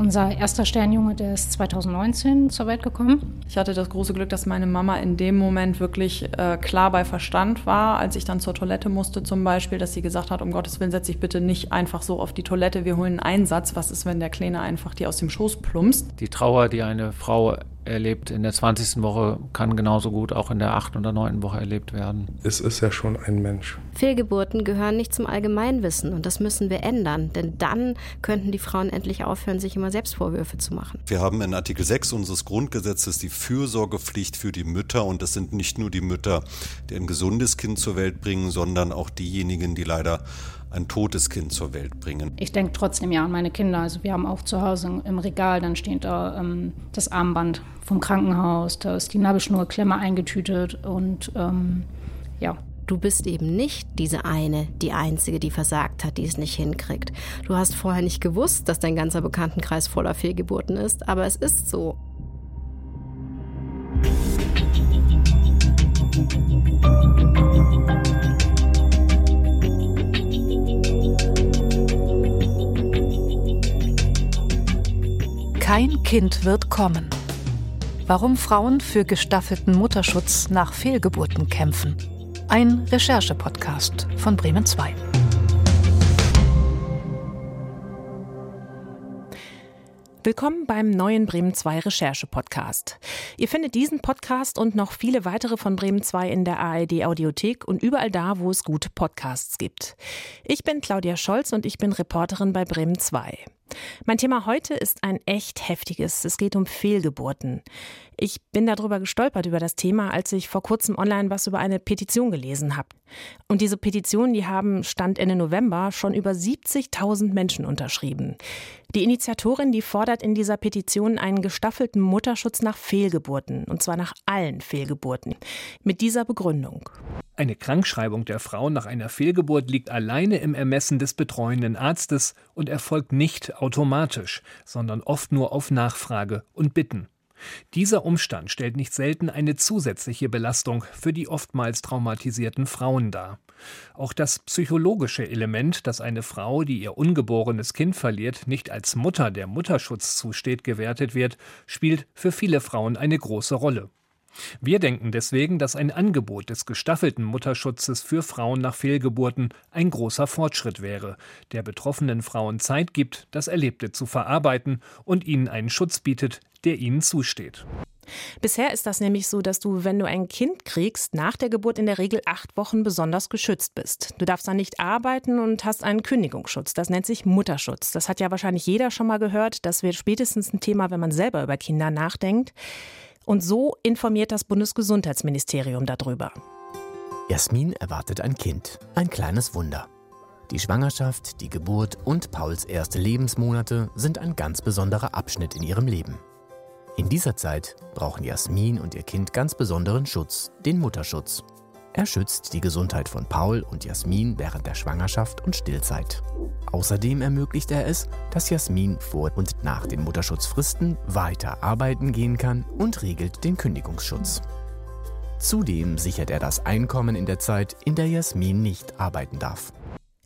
Unser erster Sternjunge, der ist 2019 zur Welt gekommen. Ich hatte das große Glück, dass meine Mama in dem Moment wirklich äh, klar bei Verstand war, als ich dann zur Toilette musste zum Beispiel, dass sie gesagt hat, um Gottes Willen setz dich bitte nicht einfach so auf die Toilette, wir holen einen Einsatz. Was ist, wenn der Kleine einfach dir aus dem Schoß plumpst? Die Trauer, die eine Frau erlebt in der 20. Woche, kann genauso gut auch in der 8. oder 9. Woche erlebt werden. Es ist ja schon ein Mensch. Fehlgeburten gehören nicht zum Allgemeinwissen und das müssen wir ändern, denn dann könnten die Frauen endlich aufhören, sich immer Selbstvorwürfe zu machen. Wir haben in Artikel 6 unseres Grundgesetzes die Fürsorgepflicht für die Mütter und das sind nicht nur die Mütter, die ein gesundes Kind zur Welt bringen, sondern auch diejenigen, die leider ein totes Kind zur Welt bringen. Ich denke trotzdem ja an meine Kinder. Also wir haben auch zu Hause im Regal, dann steht da ähm, das Armband vom Krankenhaus, da ist die Nabelschnurklemme eingetütet und ähm, ja. Du bist eben nicht diese eine, die einzige, die versagt hat, die es nicht hinkriegt. Du hast vorher nicht gewusst, dass dein ganzer Bekanntenkreis voller Fehlgeburten ist, aber es ist so. Kein Kind wird kommen. Warum Frauen für gestaffelten Mutterschutz nach Fehlgeburten kämpfen. Ein Recherche-Podcast von Bremen 2. Willkommen beim neuen Bremen 2 Recherche Podcast. Ihr findet diesen Podcast und noch viele weitere von Bremen 2 in der ARD Audiothek und überall da, wo es gute Podcasts gibt. Ich bin Claudia Scholz und ich bin Reporterin bei Bremen 2. Mein Thema heute ist ein echt heftiges. Es geht um Fehlgeburten. Ich bin darüber gestolpert über das Thema, als ich vor kurzem online was über eine Petition gelesen habe. Und diese Petition, die haben Stand Ende November schon über 70.000 Menschen unterschrieben. Die Initiatorin, die fordert in dieser Petition einen gestaffelten Mutterschutz nach Fehlgeburten, und zwar nach allen Fehlgeburten, mit dieser Begründung. Eine Krankschreibung der Frau nach einer Fehlgeburt liegt alleine im Ermessen des betreuenden Arztes und erfolgt nicht automatisch, sondern oft nur auf Nachfrage und Bitten. Dieser Umstand stellt nicht selten eine zusätzliche Belastung für die oftmals traumatisierten Frauen dar. Auch das psychologische Element, dass eine Frau, die ihr ungeborenes Kind verliert, nicht als Mutter der Mutterschutz zusteht, gewertet wird, spielt für viele Frauen eine große Rolle. Wir denken deswegen, dass ein Angebot des gestaffelten Mutterschutzes für Frauen nach Fehlgeburten ein großer Fortschritt wäre, der betroffenen Frauen Zeit gibt, das Erlebte zu verarbeiten und ihnen einen Schutz bietet, der ihnen zusteht. Bisher ist das nämlich so, dass du, wenn du ein Kind kriegst, nach der Geburt in der Regel acht Wochen besonders geschützt bist. Du darfst dann nicht arbeiten und hast einen Kündigungsschutz. Das nennt sich Mutterschutz. Das hat ja wahrscheinlich jeder schon mal gehört. Das wird spätestens ein Thema, wenn man selber über Kinder nachdenkt. Und so informiert das Bundesgesundheitsministerium darüber. Jasmin erwartet ein Kind, ein kleines Wunder. Die Schwangerschaft, die Geburt und Pauls erste Lebensmonate sind ein ganz besonderer Abschnitt in ihrem Leben. In dieser Zeit brauchen Jasmin und ihr Kind ganz besonderen Schutz, den Mutterschutz. Er schützt die Gesundheit von Paul und Jasmin während der Schwangerschaft und Stillzeit. Außerdem ermöglicht er es, dass Jasmin vor und nach den Mutterschutzfristen weiter arbeiten gehen kann und regelt den Kündigungsschutz. Zudem sichert er das Einkommen in der Zeit, in der Jasmin nicht arbeiten darf.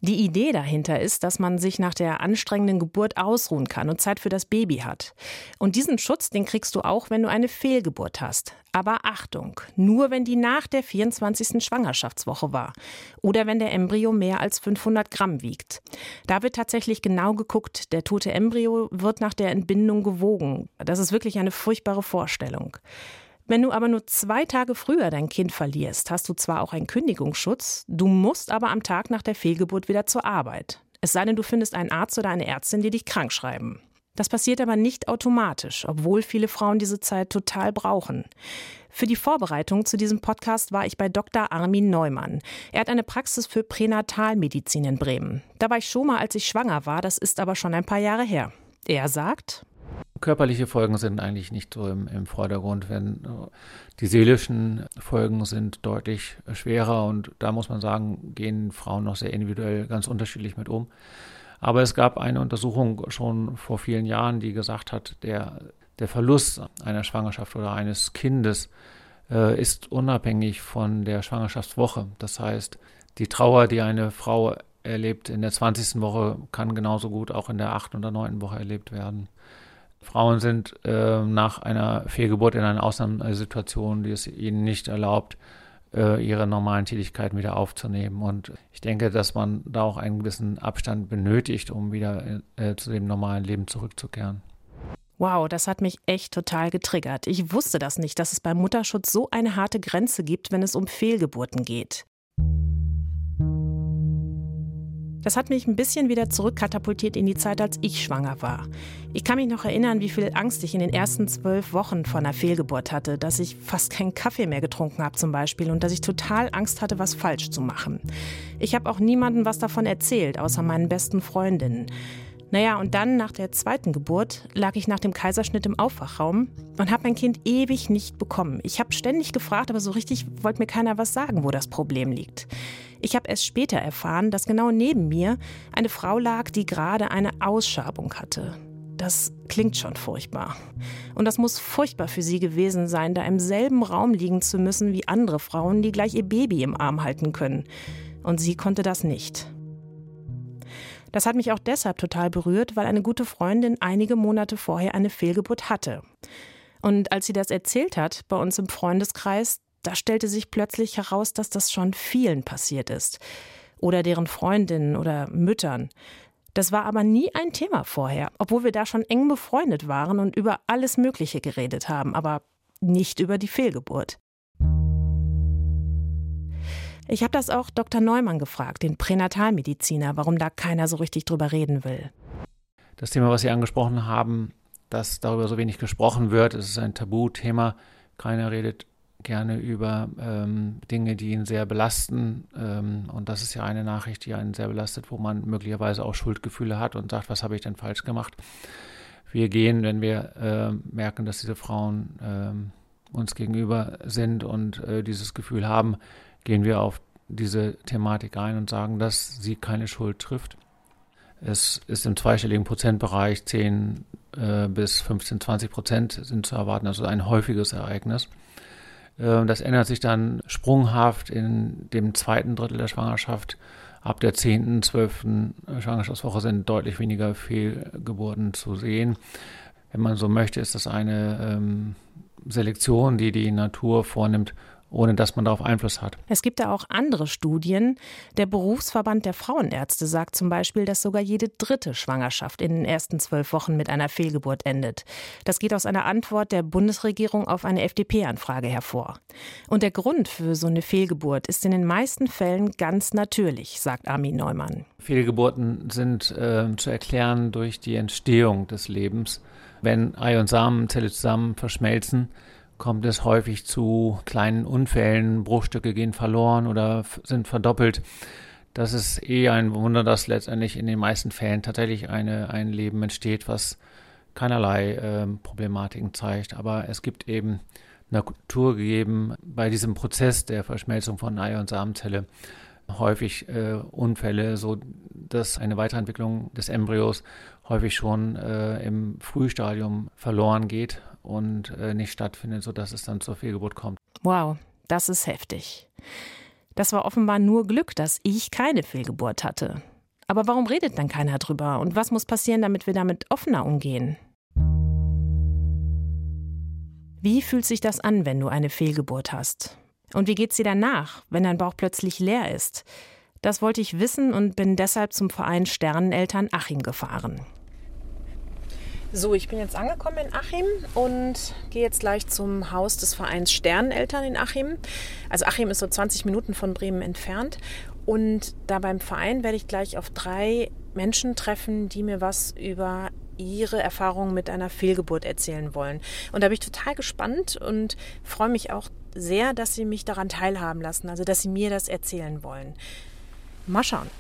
Die Idee dahinter ist, dass man sich nach der anstrengenden Geburt ausruhen kann und Zeit für das Baby hat. Und diesen Schutz, den kriegst du auch, wenn du eine Fehlgeburt hast. Aber Achtung, nur wenn die nach der 24. Schwangerschaftswoche war oder wenn der Embryo mehr als 500 Gramm wiegt. Da wird tatsächlich genau geguckt, der tote Embryo wird nach der Entbindung gewogen. Das ist wirklich eine furchtbare Vorstellung. Wenn du aber nur zwei Tage früher dein Kind verlierst, hast du zwar auch einen Kündigungsschutz, du musst aber am Tag nach der Fehlgeburt wieder zur Arbeit. Es sei denn, du findest einen Arzt oder eine Ärztin, die dich krank schreiben. Das passiert aber nicht automatisch, obwohl viele Frauen diese Zeit total brauchen. Für die Vorbereitung zu diesem Podcast war ich bei Dr. Armin Neumann. Er hat eine Praxis für Pränatalmedizin in Bremen. Da war ich schon mal, als ich schwanger war, das ist aber schon ein paar Jahre her. Er sagt, Körperliche Folgen sind eigentlich nicht so im, im Vordergrund, wenn äh, die seelischen Folgen sind deutlich schwerer und da muss man sagen, gehen Frauen noch sehr individuell ganz unterschiedlich mit um. Aber es gab eine Untersuchung schon vor vielen Jahren, die gesagt hat, der, der Verlust einer Schwangerschaft oder eines Kindes äh, ist unabhängig von der Schwangerschaftswoche. Das heißt, die Trauer, die eine Frau erlebt in der 20. Woche, kann genauso gut auch in der 8. oder 9. Woche erlebt werden. Frauen sind äh, nach einer Fehlgeburt in einer Ausnahmesituation, die es ihnen nicht erlaubt, äh, ihre normalen Tätigkeiten wieder aufzunehmen. Und ich denke, dass man da auch einen gewissen Abstand benötigt, um wieder äh, zu dem normalen Leben zurückzukehren. Wow, das hat mich echt total getriggert. Ich wusste das nicht, dass es beim Mutterschutz so eine harte Grenze gibt, wenn es um Fehlgeburten geht. Das hat mich ein bisschen wieder zurückkatapultiert in die Zeit, als ich schwanger war. Ich kann mich noch erinnern, wie viel Angst ich in den ersten zwölf Wochen vor einer Fehlgeburt hatte, dass ich fast keinen Kaffee mehr getrunken habe zum Beispiel und dass ich total Angst hatte, was falsch zu machen. Ich habe auch niemandem was davon erzählt, außer meinen besten Freundinnen. Naja, und dann nach der zweiten Geburt lag ich nach dem Kaiserschnitt im Aufwachraum und habe mein Kind ewig nicht bekommen. Ich habe ständig gefragt, aber so richtig wollte mir keiner was sagen, wo das Problem liegt. Ich habe erst später erfahren, dass genau neben mir eine Frau lag, die gerade eine Ausschabung hatte. Das klingt schon furchtbar. Und das muss furchtbar für sie gewesen sein, da im selben Raum liegen zu müssen wie andere Frauen, die gleich ihr Baby im Arm halten können. Und sie konnte das nicht. Das hat mich auch deshalb total berührt, weil eine gute Freundin einige Monate vorher eine Fehlgeburt hatte. Und als sie das erzählt hat bei uns im Freundeskreis, da stellte sich plötzlich heraus, dass das schon vielen passiert ist. Oder deren Freundinnen oder Müttern. Das war aber nie ein Thema vorher, obwohl wir da schon eng befreundet waren und über alles Mögliche geredet haben, aber nicht über die Fehlgeburt. Ich habe das auch Dr. Neumann gefragt, den Pränatalmediziner, warum da keiner so richtig drüber reden will. Das Thema, was Sie angesprochen haben, dass darüber so wenig gesprochen wird, ist ein Tabuthema. Keiner redet gerne über ähm, Dinge, die ihn sehr belasten. Ähm, und das ist ja eine Nachricht, die einen sehr belastet, wo man möglicherweise auch Schuldgefühle hat und sagt, was habe ich denn falsch gemacht? Wir gehen, wenn wir äh, merken, dass diese Frauen äh, uns gegenüber sind und äh, dieses Gefühl haben, gehen wir auf diese Thematik ein und sagen, dass sie keine Schuld trifft. Es ist im zweistelligen Prozentbereich 10 äh, bis 15, 20 Prozent sind zu erwarten, also ein häufiges Ereignis. Äh, das ändert sich dann sprunghaft in dem zweiten Drittel der Schwangerschaft. Ab der 10., 12. Schwangerschaftswoche sind deutlich weniger Fehlgeburten zu sehen. Wenn man so möchte, ist das eine ähm, Selektion, die die Natur vornimmt, ohne dass man darauf Einfluss hat. Es gibt da auch andere Studien. Der Berufsverband der Frauenärzte sagt zum Beispiel, dass sogar jede dritte Schwangerschaft in den ersten zwölf Wochen mit einer Fehlgeburt endet. Das geht aus einer Antwort der Bundesregierung auf eine FDP-Anfrage hervor. Und der Grund für so eine Fehlgeburt ist in den meisten Fällen ganz natürlich, sagt Armin Neumann. Fehlgeburten sind äh, zu erklären durch die Entstehung des Lebens. Wenn Ei und Samenzelle zusammen verschmelzen, kommt es häufig zu kleinen Unfällen, Bruchstücke gehen verloren oder sind verdoppelt. Das ist eh ein Wunder, dass letztendlich in den meisten Fällen tatsächlich eine, ein Leben entsteht, was keinerlei äh, Problematiken zeigt. Aber es gibt eben Natur gegeben bei diesem Prozess der Verschmelzung von Ei- und Samenzelle häufig äh, Unfälle, so dass eine Weiterentwicklung des Embryos häufig schon äh, im Frühstadium verloren geht und äh, nicht stattfindet, sodass es dann zur Fehlgeburt kommt. Wow, das ist heftig. Das war offenbar nur Glück, dass ich keine Fehlgeburt hatte. Aber warum redet dann keiner drüber? Und was muss passieren, damit wir damit offener umgehen? Wie fühlt sich das an, wenn du eine Fehlgeburt hast? Und wie geht's dir danach, wenn dein Bauch plötzlich leer ist? Das wollte ich wissen und bin deshalb zum Verein Sterneneltern Achim gefahren. So, ich bin jetzt angekommen in Achim und gehe jetzt gleich zum Haus des Vereins Sterneneltern in Achim. Also Achim ist so 20 Minuten von Bremen entfernt. Und da beim Verein werde ich gleich auf drei Menschen treffen, die mir was über ihre Erfahrungen mit einer Fehlgeburt erzählen wollen. Und da bin ich total gespannt und freue mich auch sehr, dass sie mich daran teilhaben lassen, also dass sie mir das erzählen wollen. Mal schauen.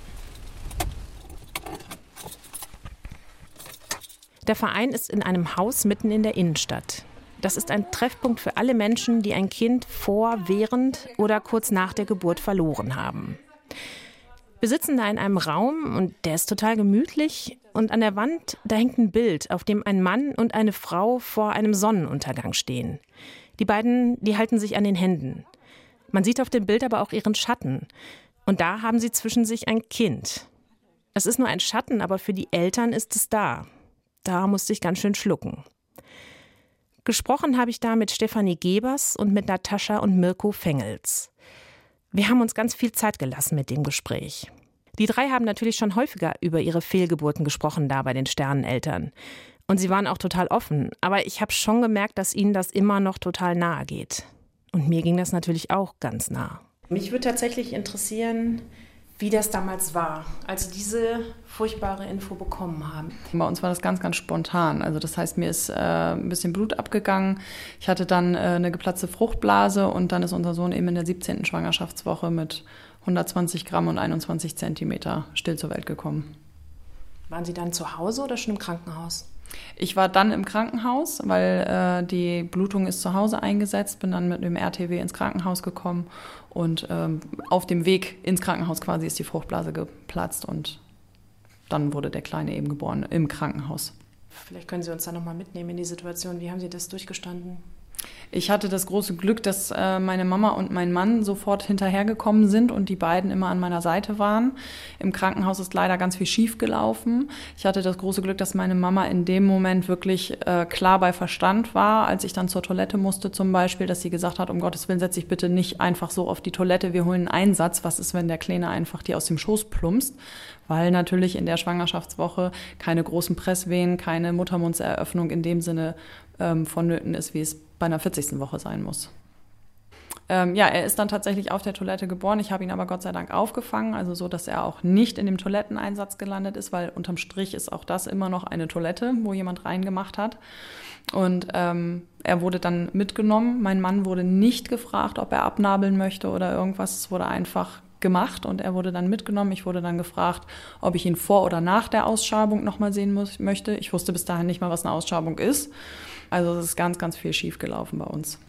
Der Verein ist in einem Haus mitten in der Innenstadt. Das ist ein Treffpunkt für alle Menschen, die ein Kind vor, während oder kurz nach der Geburt verloren haben. Wir sitzen da in einem Raum und der ist total gemütlich und an der Wand, da hängt ein Bild, auf dem ein Mann und eine Frau vor einem Sonnenuntergang stehen. Die beiden, die halten sich an den Händen. Man sieht auf dem Bild aber auch ihren Schatten. Und da haben sie zwischen sich ein Kind. Es ist nur ein Schatten, aber für die Eltern ist es da. Da musste ich ganz schön schlucken. Gesprochen habe ich da mit Stefanie Gebers und mit Natascha und Mirko Fengels. Wir haben uns ganz viel Zeit gelassen mit dem Gespräch. Die drei haben natürlich schon häufiger über ihre Fehlgeburten gesprochen da bei den Sterneneltern. Und sie waren auch total offen, aber ich habe schon gemerkt, dass ihnen das immer noch total nahe geht. Und mir ging das natürlich auch ganz nah. Mich würde tatsächlich interessieren, wie das damals war, als Sie diese furchtbare Info bekommen haben. Bei uns war das ganz, ganz spontan. Also das heißt, mir ist äh, ein bisschen Blut abgegangen. Ich hatte dann äh, eine geplatzte Fruchtblase und dann ist unser Sohn eben in der 17. Schwangerschaftswoche mit 120 Gramm und 21 Zentimeter still zur Welt gekommen. Waren Sie dann zu Hause oder schon im Krankenhaus? Ich war dann im Krankenhaus, weil äh, die Blutung ist zu Hause eingesetzt, bin dann mit dem RTW ins Krankenhaus gekommen und ähm, auf dem Weg ins Krankenhaus quasi ist die Fruchtblase geplatzt und dann wurde der Kleine eben geboren im Krankenhaus. Vielleicht können Sie uns da nochmal mitnehmen in die Situation. Wie haben Sie das durchgestanden? Ich hatte das große Glück, dass äh, meine Mama und mein Mann sofort hinterhergekommen sind und die beiden immer an meiner Seite waren. Im Krankenhaus ist leider ganz viel schief gelaufen. Ich hatte das große Glück, dass meine Mama in dem Moment wirklich äh, klar bei Verstand war, als ich dann zur Toilette musste zum Beispiel, dass sie gesagt hat, um Gottes Willen setz dich bitte nicht einfach so auf die Toilette, wir holen einen Einsatz. Was ist, wenn der Kleine einfach dir aus dem Schoß plumpst? Weil natürlich in der Schwangerschaftswoche keine großen Presswehen, keine Muttermundseröffnung in dem Sinne ähm, vonnöten ist, wie es bei einer 40. Woche sein muss. Ähm, ja, er ist dann tatsächlich auf der Toilette geboren. Ich habe ihn aber Gott sei Dank aufgefangen, also so, dass er auch nicht in dem Toiletteneinsatz gelandet ist, weil unterm Strich ist auch das immer noch eine Toilette, wo jemand reingemacht hat. Und ähm, er wurde dann mitgenommen. Mein Mann wurde nicht gefragt, ob er abnabeln möchte oder irgendwas. Es wurde einfach gemacht und er wurde dann mitgenommen. Ich wurde dann gefragt, ob ich ihn vor oder nach der Ausschabung nochmal sehen muss, möchte. Ich wusste bis dahin nicht mal, was eine Ausschabung ist. Also es ist ganz, ganz viel schiefgelaufen bei uns.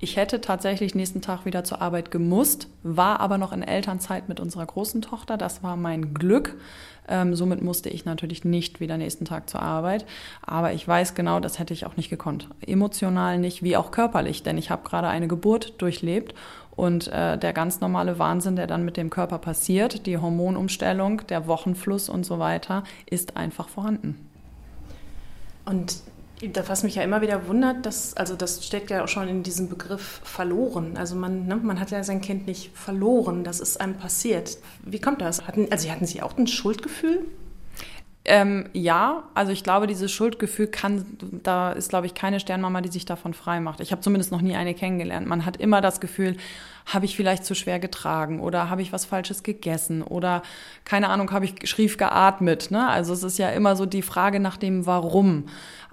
Ich hätte tatsächlich nächsten Tag wieder zur Arbeit gemusst, war aber noch in Elternzeit mit unserer großen Tochter. Das war mein Glück. Ähm, somit musste ich natürlich nicht wieder nächsten Tag zur Arbeit. Aber ich weiß genau, das hätte ich auch nicht gekonnt. Emotional nicht, wie auch körperlich, denn ich habe gerade eine Geburt durchlebt und äh, der ganz normale Wahnsinn, der dann mit dem Körper passiert, die Hormonumstellung, der Wochenfluss und so weiter, ist einfach vorhanden. Und was mich ja immer wieder wundert, dass, also das steckt ja auch schon in diesem Begriff verloren. Also man, ne, man hat ja sein Kind nicht verloren, das ist einem passiert. Wie kommt das? Hatten, also hatten Sie auch ein Schuldgefühl? Ähm, ja, also ich glaube, dieses Schuldgefühl kann, da ist, glaube ich, keine Sternmama, die sich davon frei macht. Ich habe zumindest noch nie eine kennengelernt. Man hat immer das Gefühl, habe ich vielleicht zu schwer getragen oder habe ich was Falsches gegessen oder keine Ahnung, habe ich schrief geatmet. Ne? Also es ist ja immer so die Frage nach dem Warum.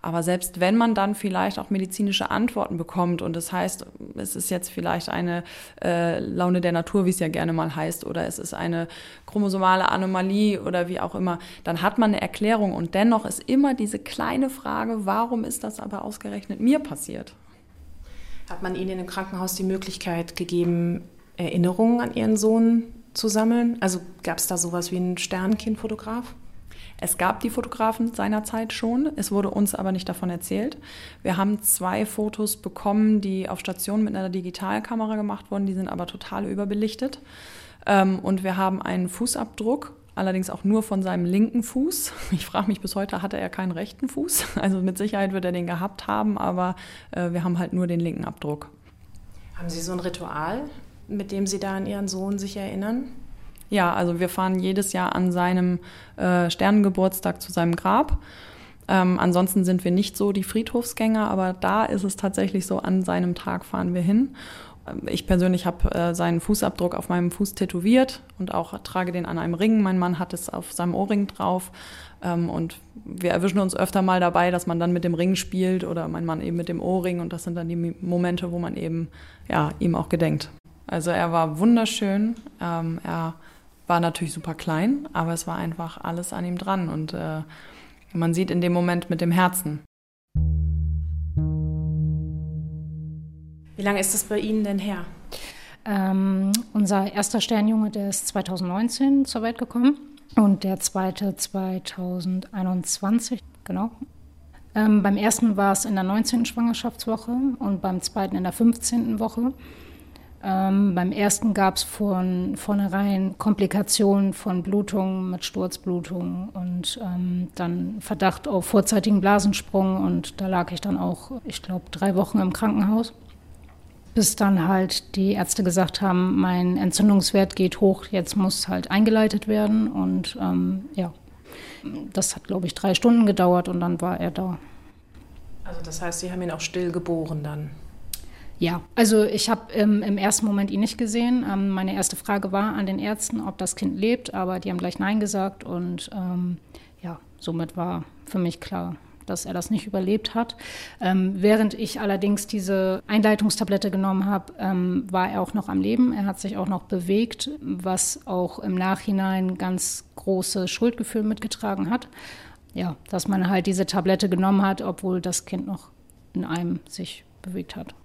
Aber selbst wenn man dann vielleicht auch medizinische Antworten bekommt und das heißt, es ist jetzt vielleicht eine äh, Laune der Natur, wie es ja gerne mal heißt, oder es ist eine chromosomale Anomalie oder wie auch immer, dann hat man eine Erklärung und dennoch ist immer diese kleine Frage, warum ist das aber ausgerechnet mir passiert? Hat man Ihnen im Krankenhaus die Möglichkeit gegeben, Erinnerungen an Ihren Sohn zu sammeln? Also gab es da sowas wie einen Sternkindfotograf? Es gab die Fotografen seinerzeit schon, es wurde uns aber nicht davon erzählt. Wir haben zwei Fotos bekommen, die auf Station mit einer Digitalkamera gemacht wurden, die sind aber total überbelichtet. Ähm, und wir haben einen Fußabdruck, allerdings auch nur von seinem linken Fuß. Ich frage mich bis heute, hatte er keinen rechten Fuß? Also mit Sicherheit wird er den gehabt haben, aber äh, wir haben halt nur den linken Abdruck. Haben Sie so ein Ritual, mit dem Sie da an Ihren Sohn sich erinnern? Ja, also wir fahren jedes Jahr an seinem äh, Sternengeburtstag zu seinem Grab. Ähm, ansonsten sind wir nicht so die Friedhofsgänger, aber da ist es tatsächlich so, an seinem Tag fahren wir hin. Ähm, ich persönlich habe äh, seinen Fußabdruck auf meinem Fuß tätowiert und auch trage den an einem Ring. Mein Mann hat es auf seinem Ohrring drauf. Ähm, und wir erwischen uns öfter mal dabei, dass man dann mit dem Ring spielt oder mein Mann eben mit dem Ohrring. Und das sind dann die Momente, wo man eben ja, ihm auch gedenkt. Also er war wunderschön. Ähm, er war natürlich super klein, aber es war einfach alles an ihm dran und äh, man sieht in dem Moment mit dem Herzen. Wie lange ist das bei Ihnen denn her? Ähm, unser erster Sternjunge, der ist 2019 zur Welt gekommen und der zweite 2021, genau. Ähm, beim ersten war es in der 19. Schwangerschaftswoche und beim zweiten in der 15. Woche. Ähm, beim ersten gab es von vornherein Komplikationen von Blutungen mit Sturzblutungen und ähm, dann Verdacht auf vorzeitigen Blasensprung und da lag ich dann auch, ich glaube, drei Wochen im Krankenhaus. Bis dann halt die Ärzte gesagt haben, mein Entzündungswert geht hoch, jetzt muss halt eingeleitet werden und ähm, ja, das hat, glaube ich, drei Stunden gedauert und dann war er da. Also das heißt, Sie haben ihn auch still geboren dann? Ja, also ich habe ähm, im ersten Moment ihn nicht gesehen. Ähm, meine erste Frage war an den Ärzten, ob das Kind lebt, aber die haben gleich Nein gesagt und ähm, ja, somit war für mich klar, dass er das nicht überlebt hat. Ähm, während ich allerdings diese Einleitungstablette genommen habe, ähm, war er auch noch am Leben. Er hat sich auch noch bewegt, was auch im Nachhinein ganz große Schuldgefühl mitgetragen hat. Ja, dass man halt diese Tablette genommen hat, obwohl das Kind noch in einem sich bewegt hat.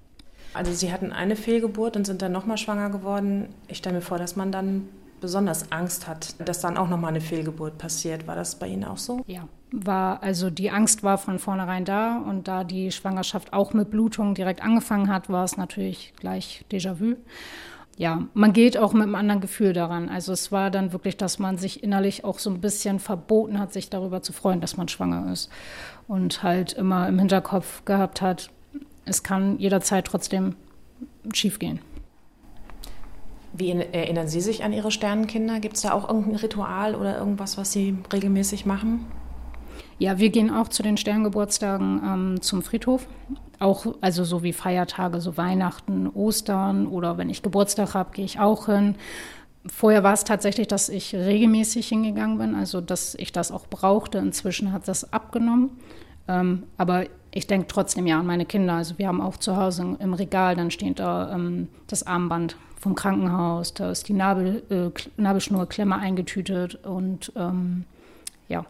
Also Sie hatten eine Fehlgeburt und sind dann nochmal schwanger geworden. Ich stelle mir vor, dass man dann besonders Angst hat, dass dann auch nochmal eine Fehlgeburt passiert. War das bei Ihnen auch so? Ja, war, also die Angst war von vornherein da und da die Schwangerschaft auch mit Blutung direkt angefangen hat, war es natürlich gleich Déjà-vu. Ja, man geht auch mit einem anderen Gefühl daran. Also es war dann wirklich, dass man sich innerlich auch so ein bisschen verboten hat, sich darüber zu freuen, dass man schwanger ist. Und halt immer im Hinterkopf gehabt hat, es kann jederzeit trotzdem schiefgehen. Wie erinnern Sie sich an Ihre Sternenkinder? Gibt es da auch irgendein Ritual oder irgendwas, was Sie regelmäßig machen? Ja, wir gehen auch zu den Sterngeburtstagen ähm, zum Friedhof. Auch, also so wie Feiertage, so Weihnachten, Ostern oder wenn ich Geburtstag habe, gehe ich auch hin. Vorher war es tatsächlich, dass ich regelmäßig hingegangen bin, also dass ich das auch brauchte. Inzwischen hat das abgenommen. Ähm, aber ich denke trotzdem ja an meine Kinder. Also wir haben auch zu Hause im Regal, dann steht da ähm, das Armband vom Krankenhaus, da ist die Nabel, äh, Nabelschnurklemme eingetütet und ähm, ja.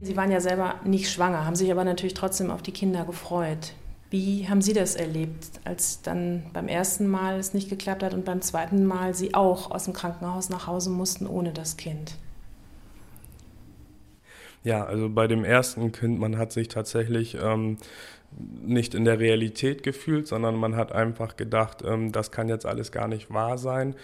Sie waren ja selber nicht schwanger, haben sich aber natürlich trotzdem auf die Kinder gefreut. Wie haben Sie das erlebt, als dann beim ersten Mal es nicht geklappt hat und beim zweiten Mal Sie auch aus dem Krankenhaus nach Hause mussten ohne das Kind? Ja, also bei dem ersten Kind, man hat sich tatsächlich ähm, nicht in der Realität gefühlt, sondern man hat einfach gedacht, ähm, das kann jetzt alles gar nicht wahr sein.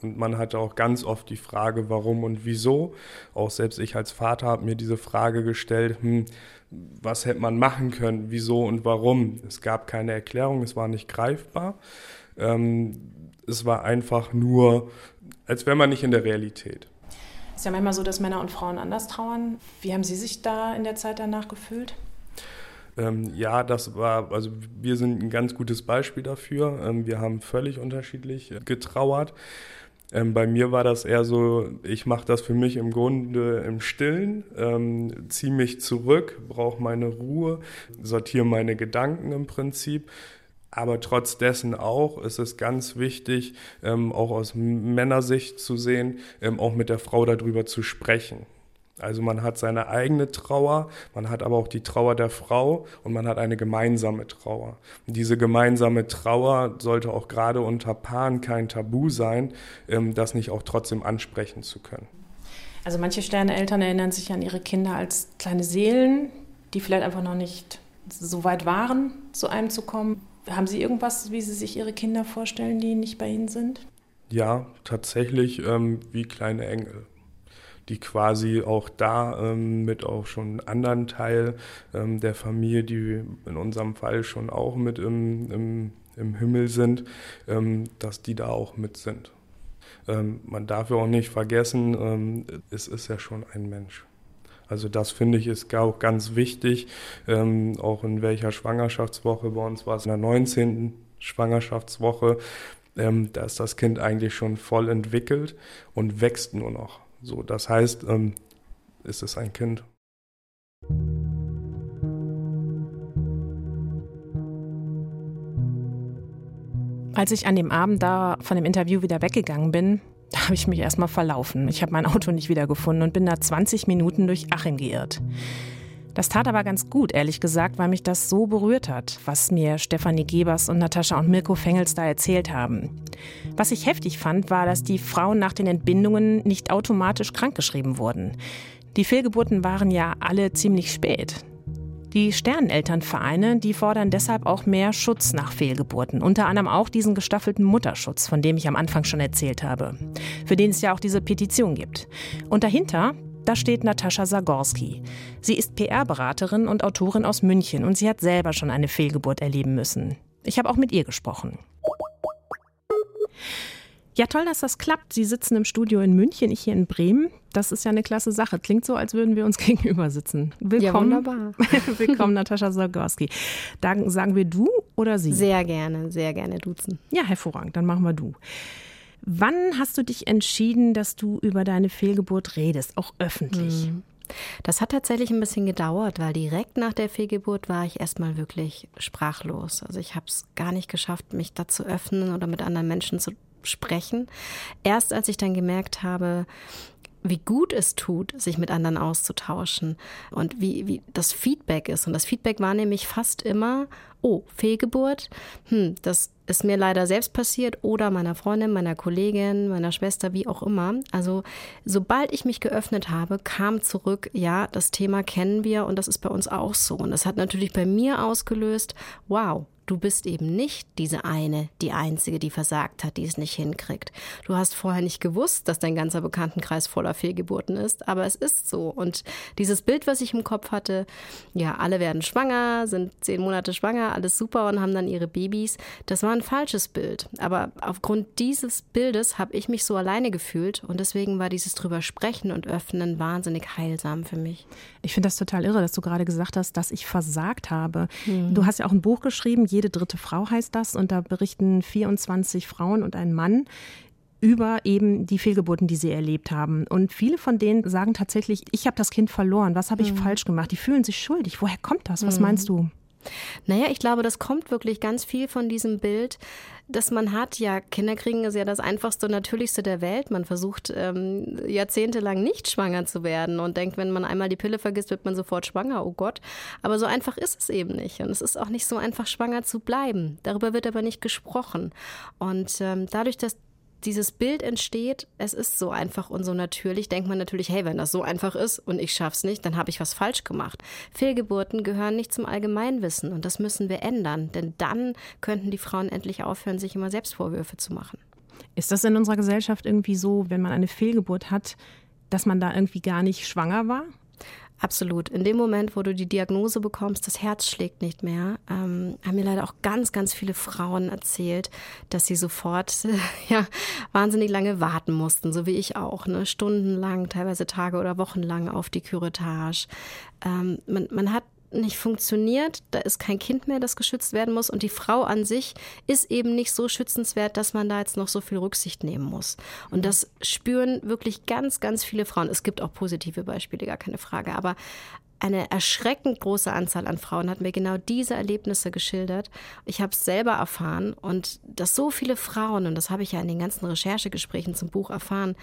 Und man hatte auch ganz oft die Frage, warum und wieso. Auch selbst ich als Vater habe mir diese Frage gestellt, hm, was hätte man machen können, wieso und warum. Es gab keine Erklärung, es war nicht greifbar. Ähm, es war einfach nur, als wäre man nicht in der Realität. Es ist ja manchmal so, dass Männer und Frauen anders trauern. Wie haben Sie sich da in der Zeit danach gefühlt? Ähm, ja, das war, also wir sind ein ganz gutes Beispiel dafür. Ähm, wir haben völlig unterschiedlich getrauert. Ähm, bei mir war das eher so, ich mache das für mich im Grunde im Stillen, ähm, ziehe mich zurück, brauche meine Ruhe, sortiere meine Gedanken im Prinzip. Aber trotz dessen auch ist es ganz wichtig, ähm, auch aus Männersicht zu sehen, ähm, auch mit der Frau darüber zu sprechen. Also man hat seine eigene Trauer, man hat aber auch die Trauer der Frau und man hat eine gemeinsame Trauer. Und diese gemeinsame Trauer sollte auch gerade unter Paaren kein Tabu sein, ähm, das nicht auch trotzdem ansprechen zu können. Also manche Sterneltern erinnern sich an ihre Kinder als kleine Seelen, die vielleicht einfach noch nicht so weit waren, zu einem zu kommen. Haben Sie irgendwas, wie Sie sich Ihre Kinder vorstellen, die nicht bei Ihnen sind? Ja, tatsächlich ähm, wie kleine Engel, die quasi auch da ähm, mit auch schon einen anderen Teil ähm, der Familie, die in unserem Fall schon auch mit im, im, im Himmel sind, ähm, dass die da auch mit sind. Ähm, man darf ja auch nicht vergessen, ähm, es ist ja schon ein Mensch. Also das finde ich ist auch ganz wichtig, ähm, auch in welcher Schwangerschaftswoche. Bei uns war es in der 19. Schwangerschaftswoche. Ähm, da ist das Kind eigentlich schon voll entwickelt und wächst nur noch. So, das heißt, ähm, ist es ein Kind. Als ich an dem Abend da von dem Interview wieder weggegangen bin, da habe ich mich erstmal verlaufen. Ich habe mein Auto nicht wiedergefunden und bin da 20 Minuten durch Achim geirrt. Das tat aber ganz gut, ehrlich gesagt, weil mich das so berührt hat, was mir Stefanie Gebers und Natascha und Mirko Fengels da erzählt haben. Was ich heftig fand, war, dass die Frauen nach den Entbindungen nicht automatisch krankgeschrieben wurden. Die Fehlgeburten waren ja alle ziemlich spät. Die Sternenelternvereine, die fordern deshalb auch mehr Schutz nach Fehlgeburten. Unter anderem auch diesen gestaffelten Mutterschutz, von dem ich am Anfang schon erzählt habe. Für den es ja auch diese Petition gibt. Und dahinter, da steht Natascha Zagorski. Sie ist PR-Beraterin und Autorin aus München und sie hat selber schon eine Fehlgeburt erleben müssen. Ich habe auch mit ihr gesprochen. Ja, toll, dass das klappt. Sie sitzen im Studio in München, ich hier in Bremen. Das ist ja eine klasse Sache. Klingt so, als würden wir uns gegenüber sitzen. Willkommen. Ja, wunderbar. Willkommen, Natascha Zagorski. Da sagen wir du oder sie? Sehr gerne, sehr gerne duzen. Ja, hervorragend. Dann machen wir du. Wann hast du dich entschieden, dass du über deine Fehlgeburt redest, auch öffentlich? Mhm. Das hat tatsächlich ein bisschen gedauert, weil direkt nach der Fehlgeburt war ich erstmal wirklich sprachlos. Also ich habe es gar nicht geschafft, mich da zu öffnen oder mit anderen Menschen zu sprechen. Erst als ich dann gemerkt habe, wie gut es tut, sich mit anderen auszutauschen und wie, wie das Feedback ist. Und das Feedback war nämlich fast immer, oh, Fehlgeburt, hm, das ist mir leider selbst passiert oder meiner Freundin, meiner Kollegin, meiner Schwester, wie auch immer. Also sobald ich mich geöffnet habe, kam zurück, ja, das Thema kennen wir und das ist bei uns auch so. Und das hat natürlich bei mir ausgelöst, wow, Du bist eben nicht diese eine, die einzige, die versagt hat, die es nicht hinkriegt. Du hast vorher nicht gewusst, dass dein ganzer Bekanntenkreis voller Fehlgeburten ist, aber es ist so. Und dieses Bild, was ich im Kopf hatte, ja, alle werden schwanger, sind zehn Monate schwanger, alles super und haben dann ihre Babys, das war ein falsches Bild. Aber aufgrund dieses Bildes habe ich mich so alleine gefühlt und deswegen war dieses drüber sprechen und öffnen wahnsinnig heilsam für mich. Ich finde das total irre, dass du gerade gesagt hast, dass ich versagt habe. Mhm. Du hast ja auch ein Buch geschrieben, jede dritte Frau heißt das. Und da berichten 24 Frauen und ein Mann über eben die Fehlgeburten, die sie erlebt haben. Und viele von denen sagen tatsächlich, ich habe das Kind verloren, was habe ich mhm. falsch gemacht? Die fühlen sich schuldig. Woher kommt das? Was mhm. meinst du? Naja, ich glaube, das kommt wirklich ganz viel von diesem Bild, das man hat. Ja, Kinder kriegen ist ja das einfachste und natürlichste der Welt. Man versucht ähm, jahrzehntelang nicht schwanger zu werden und denkt, wenn man einmal die Pille vergisst, wird man sofort schwanger. Oh Gott. Aber so einfach ist es eben nicht. Und es ist auch nicht so einfach, schwanger zu bleiben. Darüber wird aber nicht gesprochen. Und ähm, dadurch, dass dieses Bild entsteht, es ist so einfach und so natürlich, denkt man natürlich, hey, wenn das so einfach ist und ich schaff's nicht, dann habe ich was falsch gemacht. Fehlgeburten gehören nicht zum Allgemeinwissen und das müssen wir ändern, denn dann könnten die Frauen endlich aufhören, sich immer Selbstvorwürfe zu machen. Ist das in unserer Gesellschaft irgendwie so, wenn man eine Fehlgeburt hat, dass man da irgendwie gar nicht schwanger war? Absolut. In dem Moment, wo du die Diagnose bekommst, das Herz schlägt nicht mehr, ähm, haben mir leider auch ganz, ganz viele Frauen erzählt, dass sie sofort ja, wahnsinnig lange warten mussten, so wie ich auch, ne? stundenlang, teilweise Tage oder Wochen lang auf die Curettage. Ähm, man, man hat nicht funktioniert, da ist kein Kind mehr, das geschützt werden muss und die Frau an sich ist eben nicht so schützenswert, dass man da jetzt noch so viel Rücksicht nehmen muss. Und das spüren wirklich ganz, ganz viele Frauen. Es gibt auch positive Beispiele, gar keine Frage, aber eine erschreckend große Anzahl an Frauen hat mir genau diese Erlebnisse geschildert. Ich habe es selber erfahren und dass so viele Frauen, und das habe ich ja in den ganzen Recherchegesprächen zum Buch erfahren,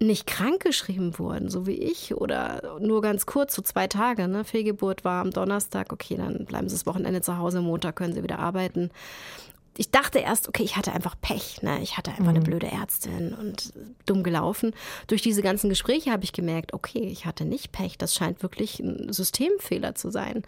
nicht krankgeschrieben wurden, so wie ich, oder nur ganz kurz, so zwei Tage. Ne? Fehlgeburt war am Donnerstag, okay, dann bleiben Sie das Wochenende zu Hause, Montag können Sie wieder arbeiten ich dachte erst, okay, ich hatte einfach Pech, ne? Ich hatte einfach mhm. eine blöde Ärztin und dumm gelaufen. Durch diese ganzen Gespräche habe ich gemerkt, okay, ich hatte nicht Pech. Das scheint wirklich ein Systemfehler zu sein.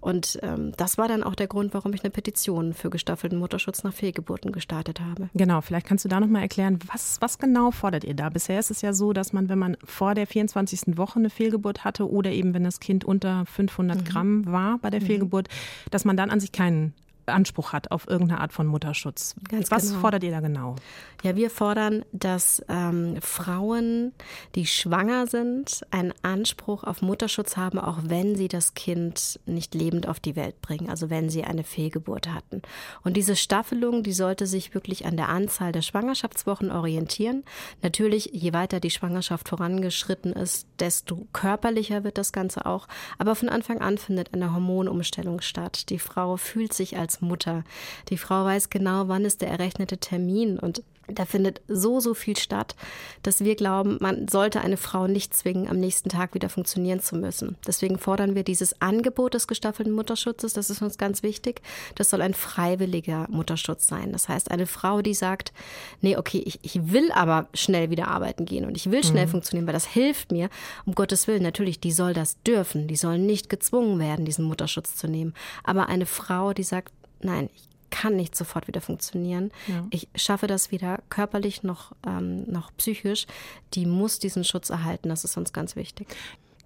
Und ähm, das war dann auch der Grund, warum ich eine Petition für gestaffelten Mutterschutz nach Fehlgeburten gestartet habe. Genau, vielleicht kannst du da nochmal erklären, was, was genau fordert ihr da? Bisher ist es ja so, dass man, wenn man vor der 24. Woche eine Fehlgeburt hatte oder eben wenn das Kind unter 500 mhm. Gramm war bei der mhm. Fehlgeburt, dass man dann an sich keinen Anspruch hat auf irgendeine Art von Mutterschutz. Ganz Was genau. fordert ihr da genau? Ja, wir fordern, dass ähm, Frauen, die schwanger sind, einen Anspruch auf Mutterschutz haben, auch wenn sie das Kind nicht lebend auf die Welt bringen, also wenn sie eine Fehlgeburt hatten. Und diese Staffelung, die sollte sich wirklich an der Anzahl der Schwangerschaftswochen orientieren. Natürlich, je weiter die Schwangerschaft vorangeschritten ist, desto körperlicher wird das Ganze auch. Aber von Anfang an findet eine Hormonumstellung statt. Die Frau fühlt sich als Mutter. Die Frau weiß genau, wann ist der errechnete Termin und da findet so, so viel statt, dass wir glauben, man sollte eine Frau nicht zwingen, am nächsten Tag wieder funktionieren zu müssen. Deswegen fordern wir dieses Angebot des gestaffelten Mutterschutzes, das ist uns ganz wichtig. Das soll ein freiwilliger Mutterschutz sein. Das heißt, eine Frau, die sagt, nee, okay, ich, ich will aber schnell wieder arbeiten gehen und ich will schnell mhm. funktionieren, weil das hilft mir. Um Gottes Willen, natürlich, die soll das dürfen. Die soll nicht gezwungen werden, diesen Mutterschutz zu nehmen. Aber eine Frau, die sagt, nein, ich kann nicht sofort wieder funktionieren. Ja. Ich schaffe das weder körperlich noch, ähm, noch psychisch. Die muss diesen Schutz erhalten. Das ist uns ganz wichtig.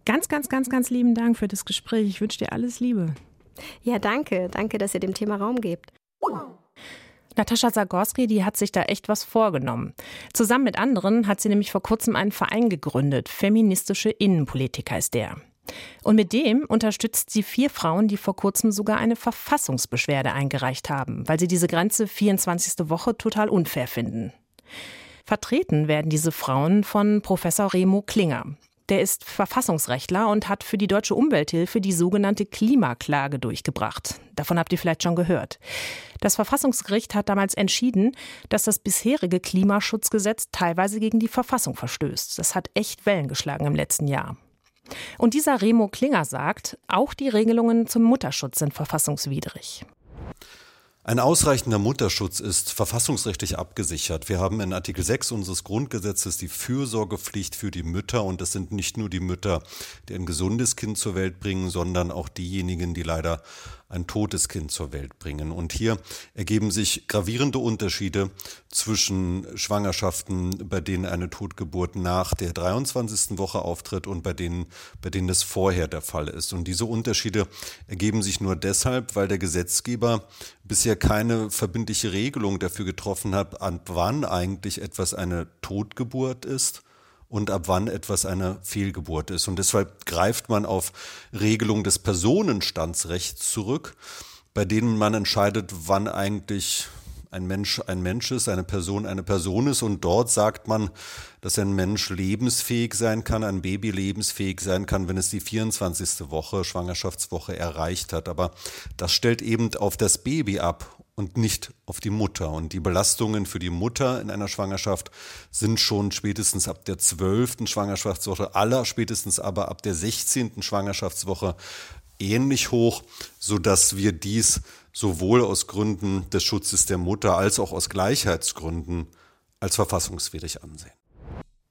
Ganz, ganz, ganz, ganz lieben Dank für das Gespräch. Ich wünsche dir alles Liebe. Ja, danke. Danke, dass ihr dem Thema Raum gebt. Natascha Zagorski, die hat sich da echt was vorgenommen. Zusammen mit anderen hat sie nämlich vor kurzem einen Verein gegründet. Feministische Innenpolitik heißt der. Und mit dem unterstützt sie vier Frauen, die vor kurzem sogar eine Verfassungsbeschwerde eingereicht haben, weil sie diese Grenze 24. Woche total unfair finden. Vertreten werden diese Frauen von Professor Remo Klinger. Der ist Verfassungsrechtler und hat für die Deutsche Umwelthilfe die sogenannte Klimaklage durchgebracht. Davon habt ihr vielleicht schon gehört. Das Verfassungsgericht hat damals entschieden, dass das bisherige Klimaschutzgesetz teilweise gegen die Verfassung verstößt. Das hat echt Wellen geschlagen im letzten Jahr. Und dieser Remo Klinger sagt, auch die Regelungen zum Mutterschutz sind verfassungswidrig. Ein ausreichender Mutterschutz ist verfassungsrechtlich abgesichert. Wir haben in Artikel 6 unseres Grundgesetzes die Fürsorgepflicht für die Mütter und das sind nicht nur die Mütter, die ein gesundes Kind zur Welt bringen, sondern auch diejenigen, die leider ein totes Kind zur Welt bringen. Und hier ergeben sich gravierende Unterschiede zwischen Schwangerschaften, bei denen eine Totgeburt nach der 23. Woche auftritt und bei denen, bei denen das vorher der Fall ist. Und diese Unterschiede ergeben sich nur deshalb, weil der Gesetzgeber bisher keine verbindliche Regelung dafür getroffen hat, an wann eigentlich etwas eine Totgeburt ist und ab wann etwas eine Fehlgeburt ist. Und deshalb greift man auf Regelungen des Personenstandsrechts zurück, bei denen man entscheidet, wann eigentlich ein Mensch ein Mensch ist, eine Person eine Person ist. Und dort sagt man, dass ein Mensch lebensfähig sein kann, ein Baby lebensfähig sein kann, wenn es die 24. Woche, Schwangerschaftswoche erreicht hat. Aber das stellt eben auf das Baby ab und nicht auf die Mutter. Und die Belastungen für die Mutter in einer Schwangerschaft sind schon spätestens ab der zwölften Schwangerschaftswoche, aller spätestens aber ab der 16. Schwangerschaftswoche ähnlich hoch, so dass wir dies sowohl aus Gründen des Schutzes der Mutter als auch aus Gleichheitsgründen als verfassungswidrig ansehen.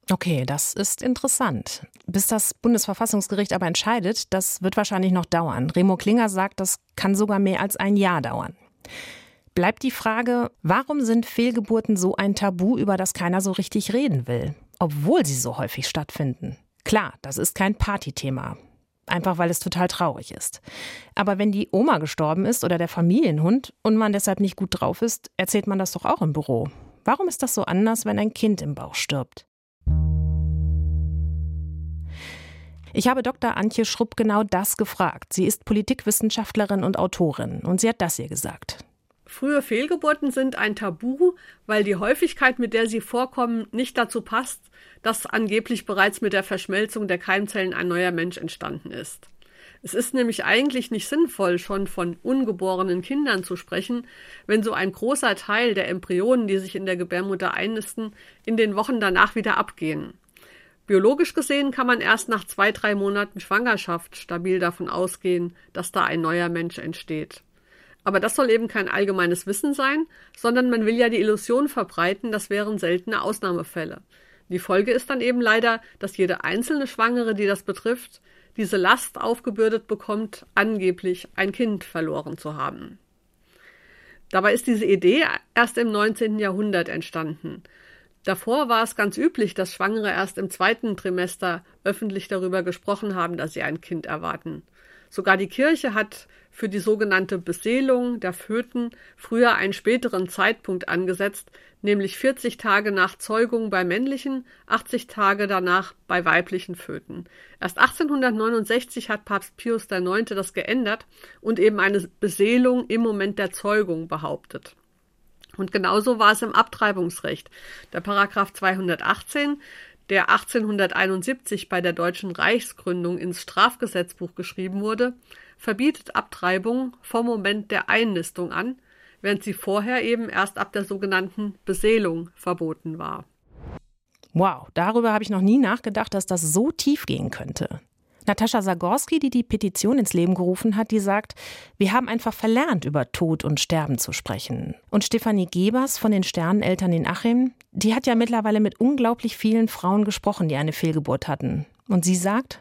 Okay, das ist interessant. Bis das Bundesverfassungsgericht aber entscheidet, das wird wahrscheinlich noch dauern. Remo Klinger sagt, das kann sogar mehr als ein Jahr dauern bleibt die Frage, warum sind Fehlgeburten so ein Tabu, über das keiner so richtig reden will, obwohl sie so häufig stattfinden? Klar, das ist kein Partythema. Einfach weil es total traurig ist. Aber wenn die Oma gestorben ist oder der Familienhund und man deshalb nicht gut drauf ist, erzählt man das doch auch im Büro. Warum ist das so anders, wenn ein Kind im Bauch stirbt? Ich habe Dr. Antje Schrupp genau das gefragt. Sie ist Politikwissenschaftlerin und Autorin und sie hat das ihr gesagt. Frühe Fehlgeburten sind ein Tabu, weil die Häufigkeit, mit der sie vorkommen, nicht dazu passt, dass angeblich bereits mit der Verschmelzung der Keimzellen ein neuer Mensch entstanden ist. Es ist nämlich eigentlich nicht sinnvoll, schon von ungeborenen Kindern zu sprechen, wenn so ein großer Teil der Embryonen, die sich in der Gebärmutter einnisten, in den Wochen danach wieder abgehen. Biologisch gesehen kann man erst nach zwei, drei Monaten Schwangerschaft stabil davon ausgehen, dass da ein neuer Mensch entsteht. Aber das soll eben kein allgemeines Wissen sein, sondern man will ja die Illusion verbreiten, das wären seltene Ausnahmefälle. Die Folge ist dann eben leider, dass jede einzelne Schwangere, die das betrifft, diese Last aufgebürdet bekommt, angeblich ein Kind verloren zu haben. Dabei ist diese Idee erst im 19. Jahrhundert entstanden. Davor war es ganz üblich, dass Schwangere erst im zweiten Trimester öffentlich darüber gesprochen haben, dass sie ein Kind erwarten. Sogar die Kirche hat für die sogenannte Beseelung der Föten früher einen späteren Zeitpunkt angesetzt, nämlich 40 Tage nach Zeugung bei männlichen, 80 Tage danach bei weiblichen Föten. Erst 1869 hat Papst Pius IX. das geändert und eben eine Beseelung im Moment der Zeugung behauptet. Und genauso war es im Abtreibungsrecht. Der Paragraph 218 der 1871 bei der deutschen Reichsgründung ins Strafgesetzbuch geschrieben wurde, verbietet Abtreibung vom Moment der Einnistung an, während sie vorher eben erst ab der sogenannten Beseelung verboten war. Wow, darüber habe ich noch nie nachgedacht, dass das so tief gehen könnte. Natascha Zagorski, die die Petition ins Leben gerufen hat, die sagt, wir haben einfach verlernt, über Tod und Sterben zu sprechen. Und Stefanie Gebers von den Sterneneltern in Achim, die hat ja mittlerweile mit unglaublich vielen Frauen gesprochen, die eine Fehlgeburt hatten. Und sie sagt,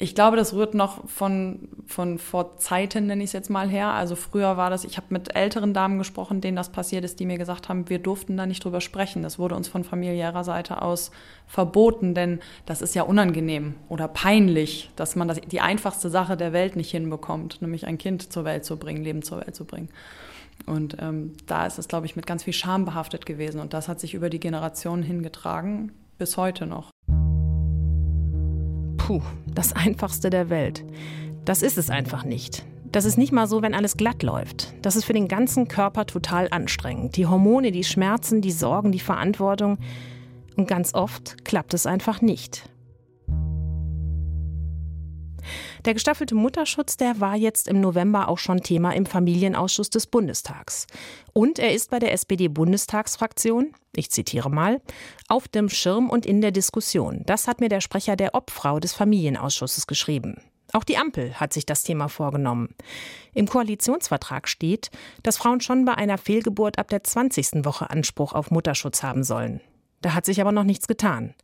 ich glaube, das rührt noch von, von vor Zeiten, nenne ich es jetzt mal her. Also früher war das, ich habe mit älteren Damen gesprochen, denen das passiert ist, die mir gesagt haben, wir durften da nicht drüber sprechen. Das wurde uns von familiärer Seite aus verboten, denn das ist ja unangenehm oder peinlich, dass man das, die einfachste Sache der Welt nicht hinbekommt, nämlich ein Kind zur Welt zu bringen, Leben zur Welt zu bringen. Und ähm, da ist es, glaube ich, mit ganz viel Scham behaftet gewesen. Und das hat sich über die Generationen hingetragen, bis heute noch. Puh, das Einfachste der Welt. Das ist es einfach nicht. Das ist nicht mal so, wenn alles glatt läuft. Das ist für den ganzen Körper total anstrengend. Die Hormone, die Schmerzen, die Sorgen, die Verantwortung. Und ganz oft klappt es einfach nicht. Der gestaffelte Mutterschutz, der war jetzt im November auch schon Thema im Familienausschuss des Bundestags. Und er ist bei der SPD-Bundestagsfraktion, ich zitiere mal, auf dem Schirm und in der Diskussion. Das hat mir der Sprecher der Obfrau des Familienausschusses geschrieben. Auch die Ampel hat sich das Thema vorgenommen. Im Koalitionsvertrag steht, dass Frauen schon bei einer Fehlgeburt ab der 20. Woche Anspruch auf Mutterschutz haben sollen. Da hat sich aber noch nichts getan.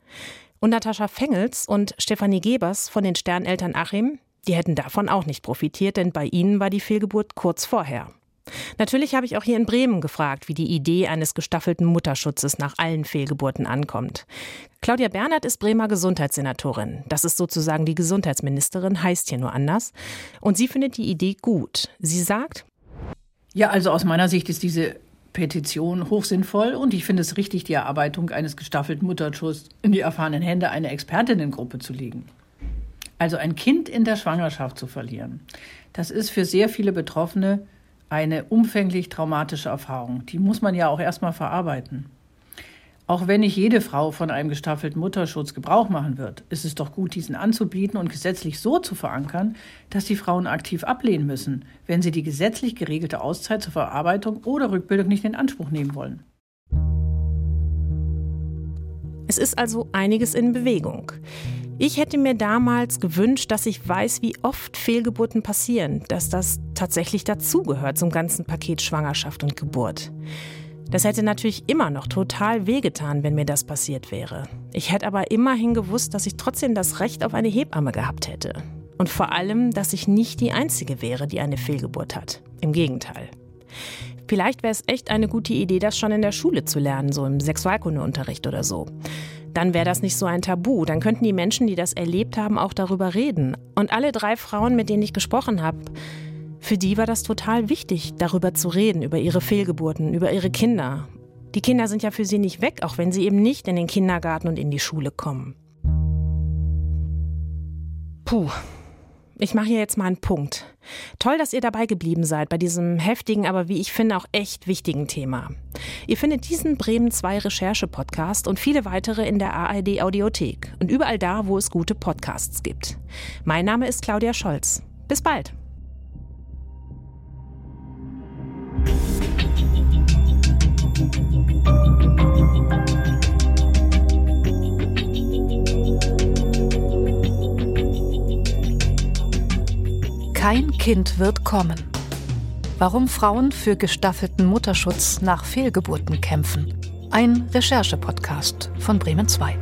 Und Natascha Fengels und Stefanie Gebers von den Sterneltern Achim, die hätten davon auch nicht profitiert, denn bei ihnen war die Fehlgeburt kurz vorher. Natürlich habe ich auch hier in Bremen gefragt, wie die Idee eines gestaffelten Mutterschutzes nach allen Fehlgeburten ankommt. Claudia Bernhardt ist Bremer Gesundheitssenatorin. Das ist sozusagen die Gesundheitsministerin, heißt hier nur anders. Und sie findet die Idee gut. Sie sagt, ja, also aus meiner Sicht ist diese Petition hochsinnvoll und ich finde es richtig, die Erarbeitung eines gestaffelten Mutterschutzes in die erfahrenen Hände einer Expertinnengruppe zu legen. Also ein Kind in der Schwangerschaft zu verlieren, das ist für sehr viele Betroffene eine umfänglich traumatische Erfahrung. Die muss man ja auch erstmal verarbeiten. Auch wenn nicht jede Frau von einem gestaffelten Mutterschutz Gebrauch machen wird, ist es doch gut, diesen anzubieten und gesetzlich so zu verankern, dass die Frauen aktiv ablehnen müssen, wenn sie die gesetzlich geregelte Auszeit zur Verarbeitung oder Rückbildung nicht in Anspruch nehmen wollen. Es ist also einiges in Bewegung. Ich hätte mir damals gewünscht, dass ich weiß, wie oft Fehlgeburten passieren, dass das tatsächlich dazugehört zum ganzen Paket Schwangerschaft und Geburt. Das hätte natürlich immer noch total wehgetan, wenn mir das passiert wäre. Ich hätte aber immerhin gewusst, dass ich trotzdem das Recht auf eine Hebamme gehabt hätte. Und vor allem, dass ich nicht die Einzige wäre, die eine Fehlgeburt hat. Im Gegenteil. Vielleicht wäre es echt eine gute Idee, das schon in der Schule zu lernen, so im Sexualkundeunterricht oder so. Dann wäre das nicht so ein Tabu. Dann könnten die Menschen, die das erlebt haben, auch darüber reden. Und alle drei Frauen, mit denen ich gesprochen habe, für die war das total wichtig, darüber zu reden, über ihre Fehlgeburten, über ihre Kinder. Die Kinder sind ja für sie nicht weg, auch wenn sie eben nicht in den Kindergarten und in die Schule kommen. Puh. Ich mache hier jetzt mal einen Punkt. Toll, dass ihr dabei geblieben seid bei diesem heftigen, aber wie ich finde auch echt wichtigen Thema. Ihr findet diesen Bremen 2 Recherche-Podcast und viele weitere in der ARD Audiothek und überall da, wo es gute Podcasts gibt. Mein Name ist Claudia Scholz. Bis bald. Kein Kind wird kommen. Warum Frauen für gestaffelten Mutterschutz nach Fehlgeburten kämpfen. Ein Recherche-Podcast von Bremen 2.